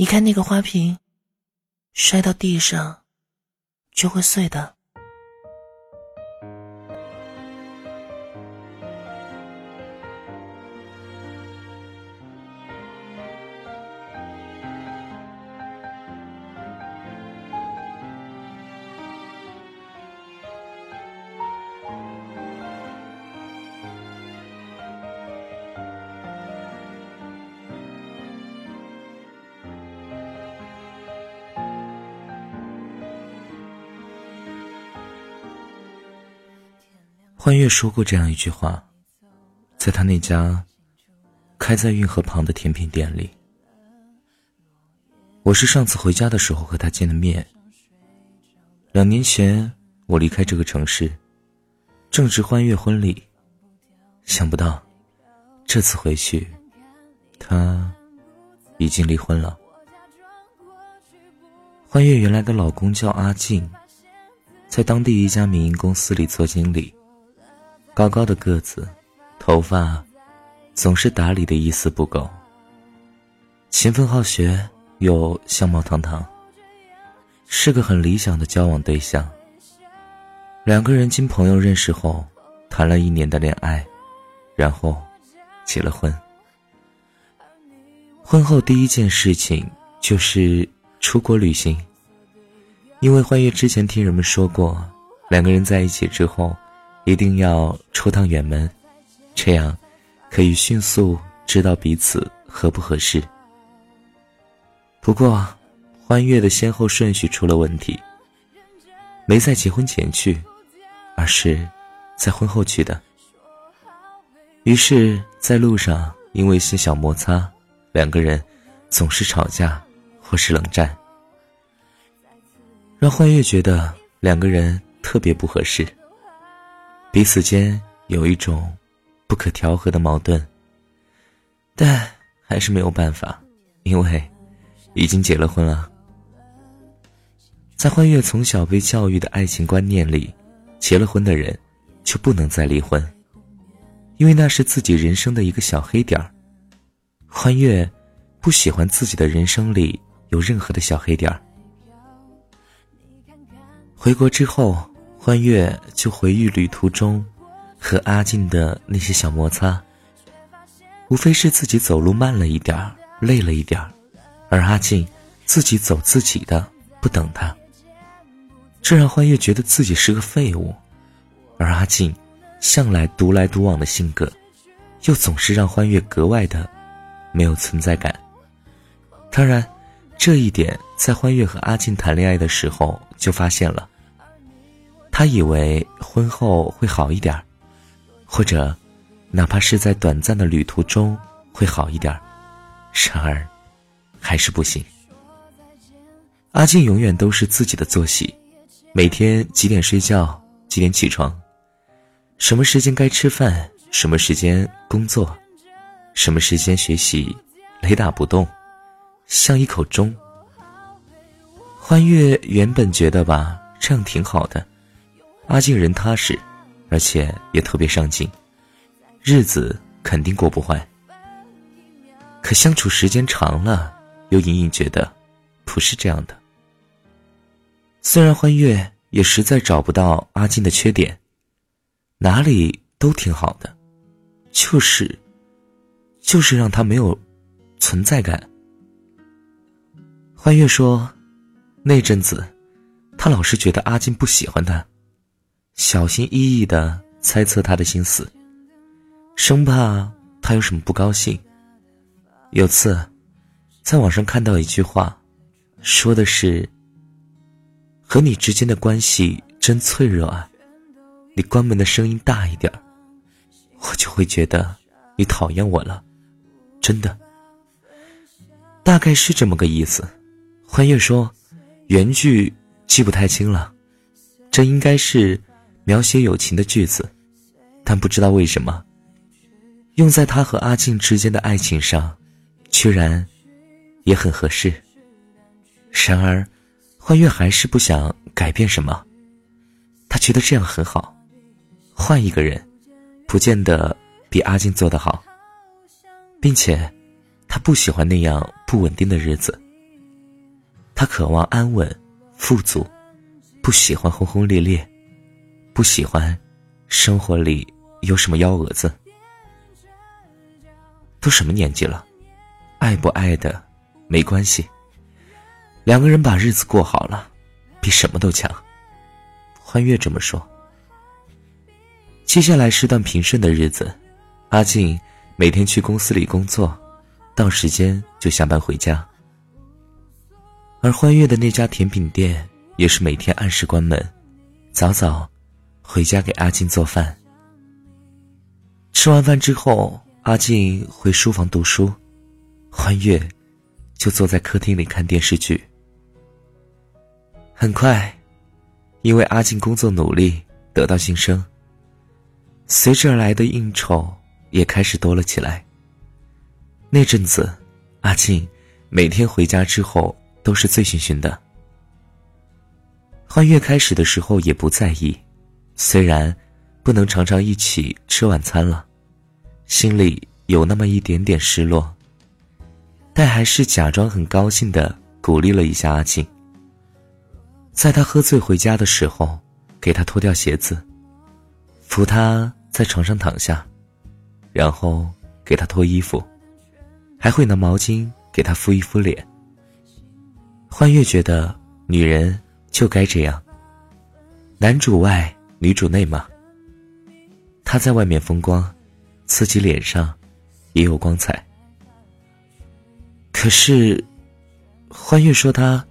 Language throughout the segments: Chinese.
你看那个花瓶，摔到地上就会碎的。欢月说过这样一句话，在他那家开在运河旁的甜品店里。我是上次回家的时候和他见的面。两年前我离开这个城市，正值欢月婚礼，想不到这次回去，他已经离婚了。欢月原来的老公叫阿静，在当地一家民营公司里做经理。高高的个子，头发总是打理的一丝不苟。勤奋好学又相貌堂堂，是个很理想的交往对象。两个人经朋友认识后，谈了一年的恋爱，然后结了婚。婚后第一件事情就是出国旅行，因为欢月之前听人们说过，两个人在一起之后。一定要出趟远门，这样可以迅速知道彼此合不合适。不过，欢悦的先后顺序出了问题，没在结婚前去，而是在婚后去的。于是，在路上因为一些小摩擦，两个人总是吵架或是冷战，让欢悦觉得两个人特别不合适。彼此间有一种不可调和的矛盾，但还是没有办法，因为已经结了婚了。在欢悦从小被教育的爱情观念里，结了婚的人就不能再离婚，因为那是自己人生的一个小黑点儿。欢悦不喜欢自己的人生里有任何的小黑点儿。回国之后。欢悦就回忆旅途中和阿静的那些小摩擦，无非是自己走路慢了一点儿，累了一点儿，而阿静自己走自己的，不等他。这让欢悦觉得自己是个废物，而阿静向来独来独往的性格，又总是让欢悦格外的没有存在感。当然，这一点在欢悦和阿静谈恋爱的时候就发现了。他以为婚后会好一点或者，哪怕是在短暂的旅途中会好一点然而，还是不行。阿静永远都是自己的作息，每天几点睡觉，几点起床，什么时间该吃饭，什么时间工作，什么时间学习，雷打不动，像一口钟。欢悦原本觉得吧，这样挺好的。阿静人踏实，而且也特别上进，日子肯定过不坏。可相处时间长了，又隐隐觉得不是这样的。虽然欢悦也实在找不到阿静的缺点，哪里都挺好的，就是，就是让他没有存在感。欢悦说，那阵子，他老是觉得阿静不喜欢他。小心翼翼的猜测他的心思，生怕他有什么不高兴。有次，在网上看到一句话，说的是：“和你之间的关系真脆弱啊，你关门的声音大一点我就会觉得你讨厌我了。”真的，大概是这么个意思。欢悦说，原句记不太清了，这应该是。描写友情的句子，但不知道为什么，用在他和阿静之间的爱情上，居然也很合适。然而，欢月还是不想改变什么，他觉得这样很好，换一个人，不见得比阿静做得好，并且，他不喜欢那样不稳定的日子，他渴望安稳、富足，不喜欢轰轰烈烈，不喜欢生活里有什么幺蛾子。都什么年纪了，爱不爱的没关系。两个人把日子过好了，比什么都强。欢月这么说。接下来是段平顺的日子，阿静每天去公司里工作，到时间就下班回家。而欢月的那家甜品店也是每天按时关门，早早回家给阿静做饭。吃完饭之后。阿静回书房读书，欢月就坐在客厅里看电视剧。很快，因为阿静工作努力，得到晋升，随之而来的应酬也开始多了起来。那阵子，阿静每天回家之后都是醉醺醺的。欢月开始的时候也不在意，虽然不能常常一起吃晚餐了。心里有那么一点点失落，但还是假装很高兴的鼓励了一下阿静。在他喝醉回家的时候，给他脱掉鞋子，扶他在床上躺下，然后给他脱衣服，还会拿毛巾给他敷一敷脸。欢月觉得女人就该这样，男主外女主内吗。他在外面风光。自己脸上也有光彩。可是，欢月说她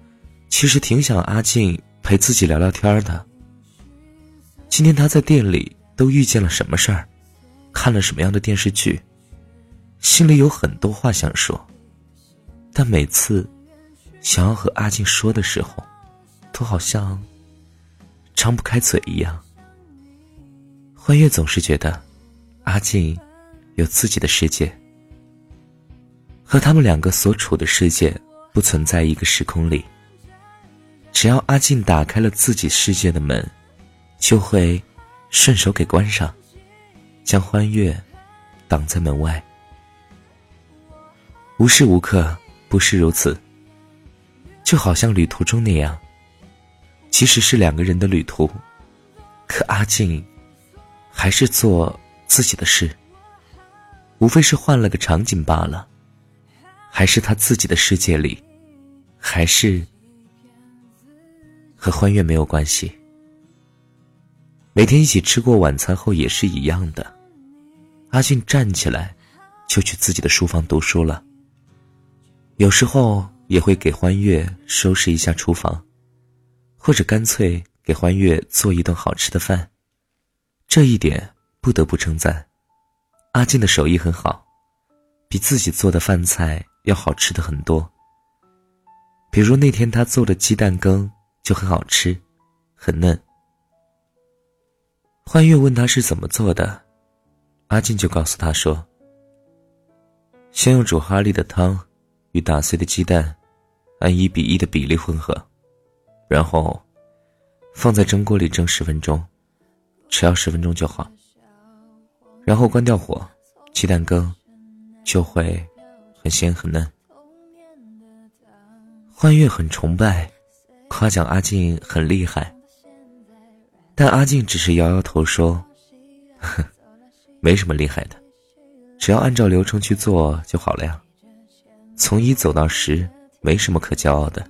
其实挺想阿静陪自己聊聊天的。今天他在店里都遇见了什么事儿，看了什么样的电视剧，心里有很多话想说，但每次想要和阿静说的时候，都好像张不开嘴一样。欢月总是觉得阿静。有自己的世界，和他们两个所处的世界不存在一个时空里。只要阿静打开了自己世界的门，就会顺手给关上，将欢悦挡在门外。无时无刻不是如此，就好像旅途中那样。即使是两个人的旅途，可阿静还是做自己的事。无非是换了个场景罢了，还是他自己的世界里，还是和欢悦没有关系。每天一起吃过晚餐后也是一样的。阿俊站起来，就去自己的书房读书了。有时候也会给欢悦收拾一下厨房，或者干脆给欢悦做一顿好吃的饭。这一点不得不称赞。阿静的手艺很好，比自己做的饭菜要好吃的很多。比如那天他做的鸡蛋羹就很好吃，很嫩。欢月问他是怎么做的，阿静就告诉他说：“先用煮哈利的汤与打碎的鸡蛋按一比一的比例混合，然后放在蒸锅里蒸十分钟，只要十分钟就好。”然后关掉火，鸡蛋羹就会很鲜很嫩。欢悦很崇拜，夸奖阿静很厉害，但阿静只是摇摇头说：“哼，没什么厉害的，只要按照流程去做就好了呀。从一走到十，没什么可骄傲的。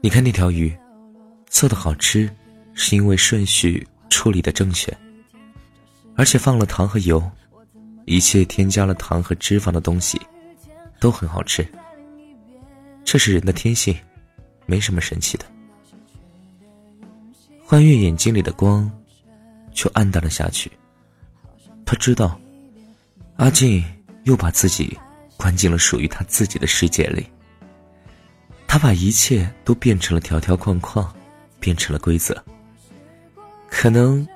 你看那条鱼，做的好吃，是因为顺序处理的正确。”而且放了糖和油，一切添加了糖和脂肪的东西，都很好吃。这是人的天性，没什么神奇的。欢悦眼睛里的光，就暗淡了下去。他知道，阿静又把自己关进了属于他自己的世界里。他把一切都变成了条条框框，变成了规则。可能。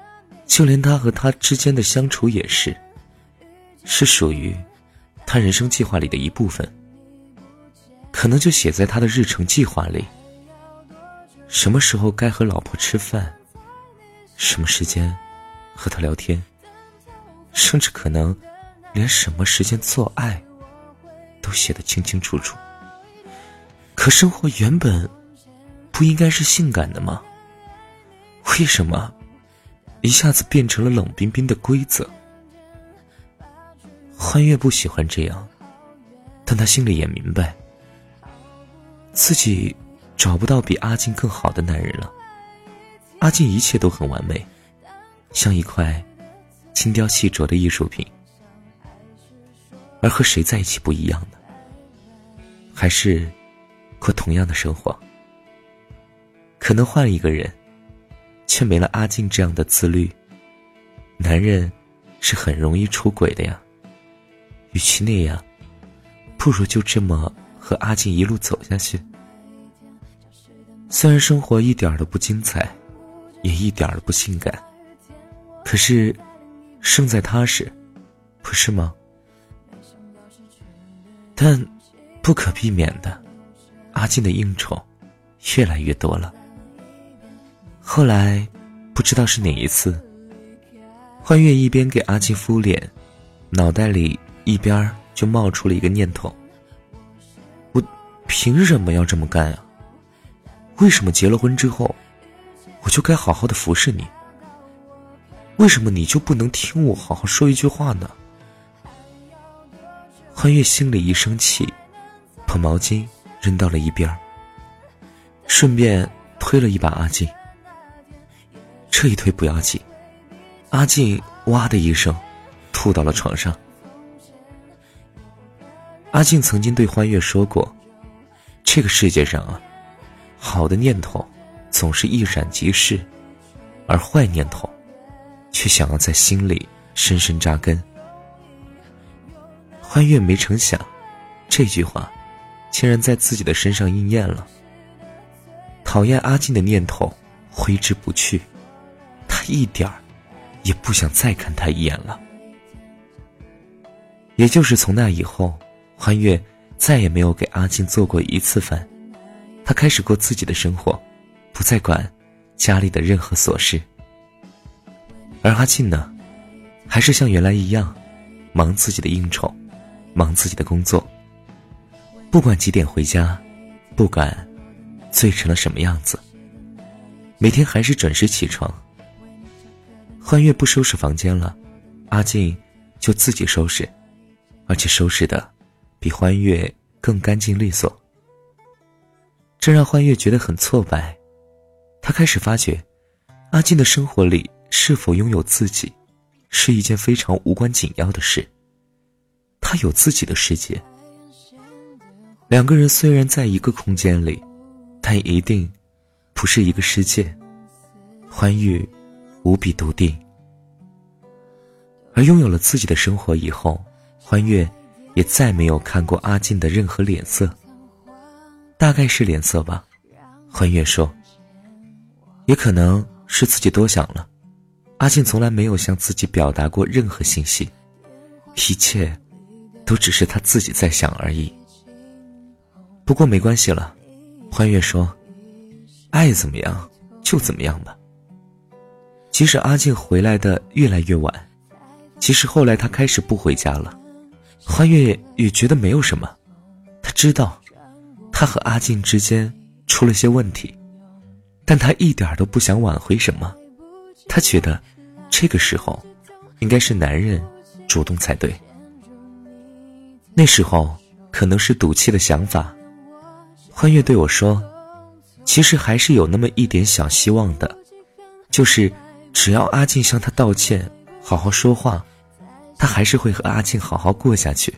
就连他和他之间的相处也是，是属于他人生计划里的一部分。可能就写在他的日程计划里。什么时候该和老婆吃饭，什么时间和他聊天，甚至可能连什么时间做爱都写得清清楚楚。可生活原本不应该是性感的吗？为什么一下子变成了冷冰冰的规则？欢月不喜欢这样，但他心里也明白，自己找不到比阿静更好的男人了。阿静一切都很完美，像一块精雕细琢的艺术品。而和谁在一起不一样呢？还是过同样的生活？可能换一个人，却没了阿静这样的自律。男人是很容易出轨的呀。与其那样，不如就这么和阿静一路走下去。虽然生活一点都不精彩，也一点都不性感，可是胜在踏实，不是吗？但不可避免的，阿静的应酬越来越多了。后来，不知道是哪一次，欢月一边给阿静敷脸，脑袋里一边就冒出了一个念头：我凭什么要这么干啊？为什么结了婚之后，我就该好好的服侍你？为什么你就不能听我好好说一句话呢？欢月心里一生气，把毛巾扔到了一边顺便推了一把阿静。这一推不要紧，阿静哇的一声，吐到了床上。阿静曾经对欢月说过：“这个世界上啊，好的念头总是一闪即逝，而坏念头，却想要在心里深深扎根。”欢月没成想，这句话竟然在自己的身上应验了。讨厌阿静的念头挥之不去，一点儿也不想再看他一眼了。也就是从那以后，欢月再也没有给阿静做过一次饭，他开始过自己的生活，不再管家里的任何琐事。而阿静呢，还是像原来一样，忙自己的应酬。忙自己的工作，不管几点回家，不管醉成了什么样子，每天还是准时起床。欢月不收拾房间了，阿静就自己收拾，而且收拾的比欢月更干净利索。这让欢月觉得很挫败，他开始发觉，阿静的生活里是否拥有自己，是一件非常无关紧要的事。他有自己的世界。两个人虽然在一个空间里，但一定不是一个世界。欢愉无比笃定。而拥有了自己的生活以后，欢悦也再没有看过阿静的任何脸色。大概是脸色吧，欢悦说。也可能是自己多想了。阿静从来没有向自己表达过任何信息，一切。都只是他自己在想而已。不过没关系了，欢月说：“爱怎么样就怎么样吧。”即使阿静回来的越来越晚，即使后来他开始不回家了，欢月也觉得没有什么。他知道，他和阿静之间出了些问题，但他一点都不想挽回什么。他觉得，这个时候，应该是男人主动才对。那时候可能是赌气的想法，欢月对我说：“其实还是有那么一点小希望的，就是只要阿静向他道歉，好好说话，他还是会和阿静好好过下去。”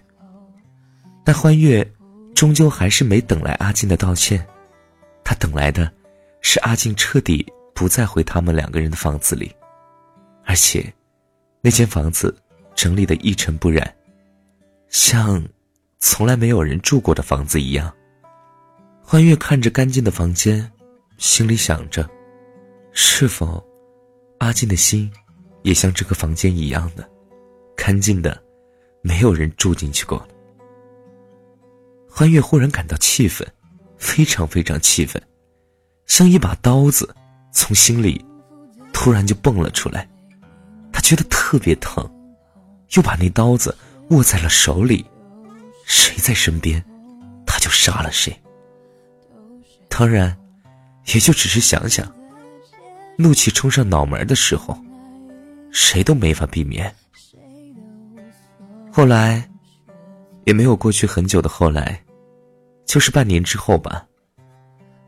但欢月终究还是没等来阿静的道歉，他等来的，是阿静彻底不再回他们两个人的房子里，而且，那间房子整理的一尘不染。像从来没有人住过的房子一样。欢月看着干净的房间，心里想着：是否阿静的心也像这个房间一样的干净的，没有人住进去过？欢月忽然感到气愤，非常非常气愤，像一把刀子从心里突然就蹦了出来。他觉得特别疼，又把那刀子。握在了手里，谁在身边，他就杀了谁。当然，也就只是想想。怒气冲上脑门的时候，谁都没法避免。后来，也没有过去很久的后来，就是半年之后吧。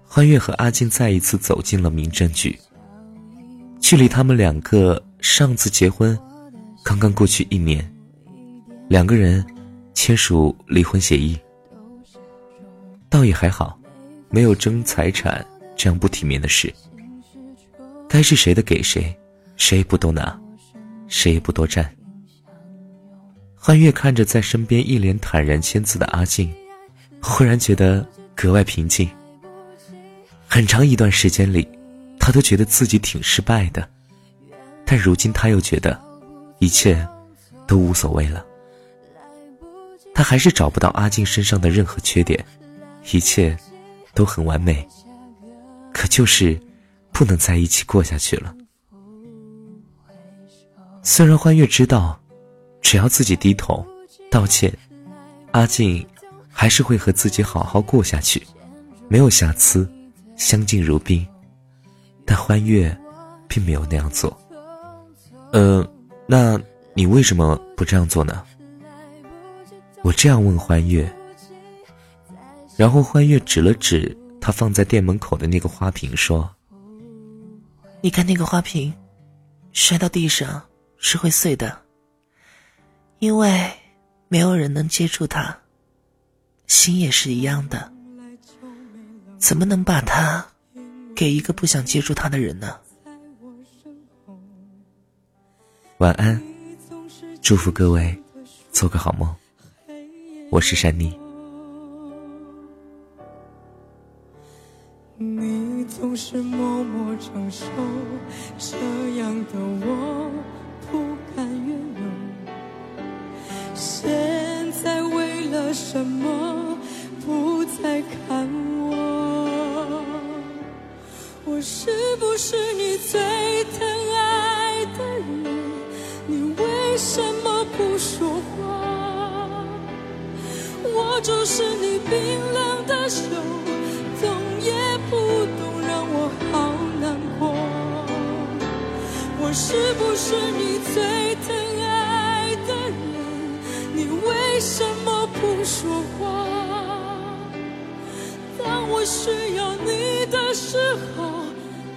欢月和阿静再一次走进了民政局。距离他们两个上次结婚，刚刚过去一年，两个人签署离婚协议。倒也还好，没有争财产这样不体面的事。该是谁的给谁，谁也不多拿，谁也不多占。欢月看着在身边一脸坦然签字的阿静，忽然觉得格外平静。很长一段时间里，他都觉得自己挺失败的，但如今他又觉得，一切都无所谓了。他还是找不到阿静身上的任何缺点，一切都很完美，可就是。不能在一起过下去了。虽然欢月知道，只要自己低头道歉，阿静还是会和自己好好过下去，没有瑕疵，相敬如宾。但欢月并没有那样做。呃，那你为什么不这样做呢？我这样问欢月，然后欢月指了指他放在店门口的那个花瓶，说。你看那个花瓶，摔到地上是会碎的，因为没有人能接住它。心也是一样的，怎么能把它给一个不想接住它的人呢？晚安，祝福各位做个好梦。我是珊妮。总是默默承受，这样的我不敢怨尤。现在为了什么不再看我？我是不是你最疼爱的人？你为什么不说话？握住是你冰冷的手，是不是你最疼爱的人？你为什么不说话？当我需要你的时候，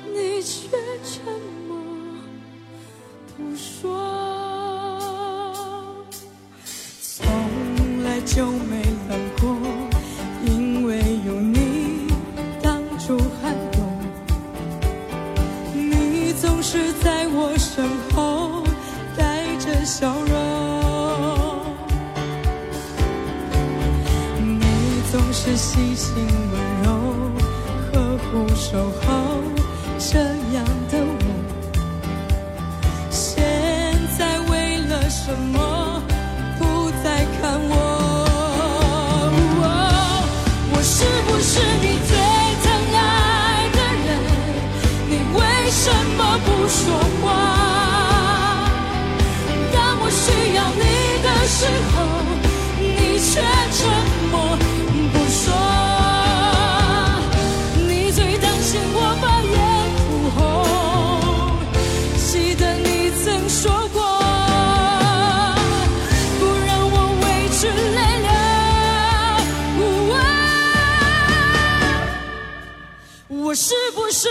你却沉默不说。从来就没冷细心温柔，呵护守候，这样的我，现在为了什么不再看我？我是不是你最疼爱的人？你为什么不说话？当我需要你的？时候，你却是不是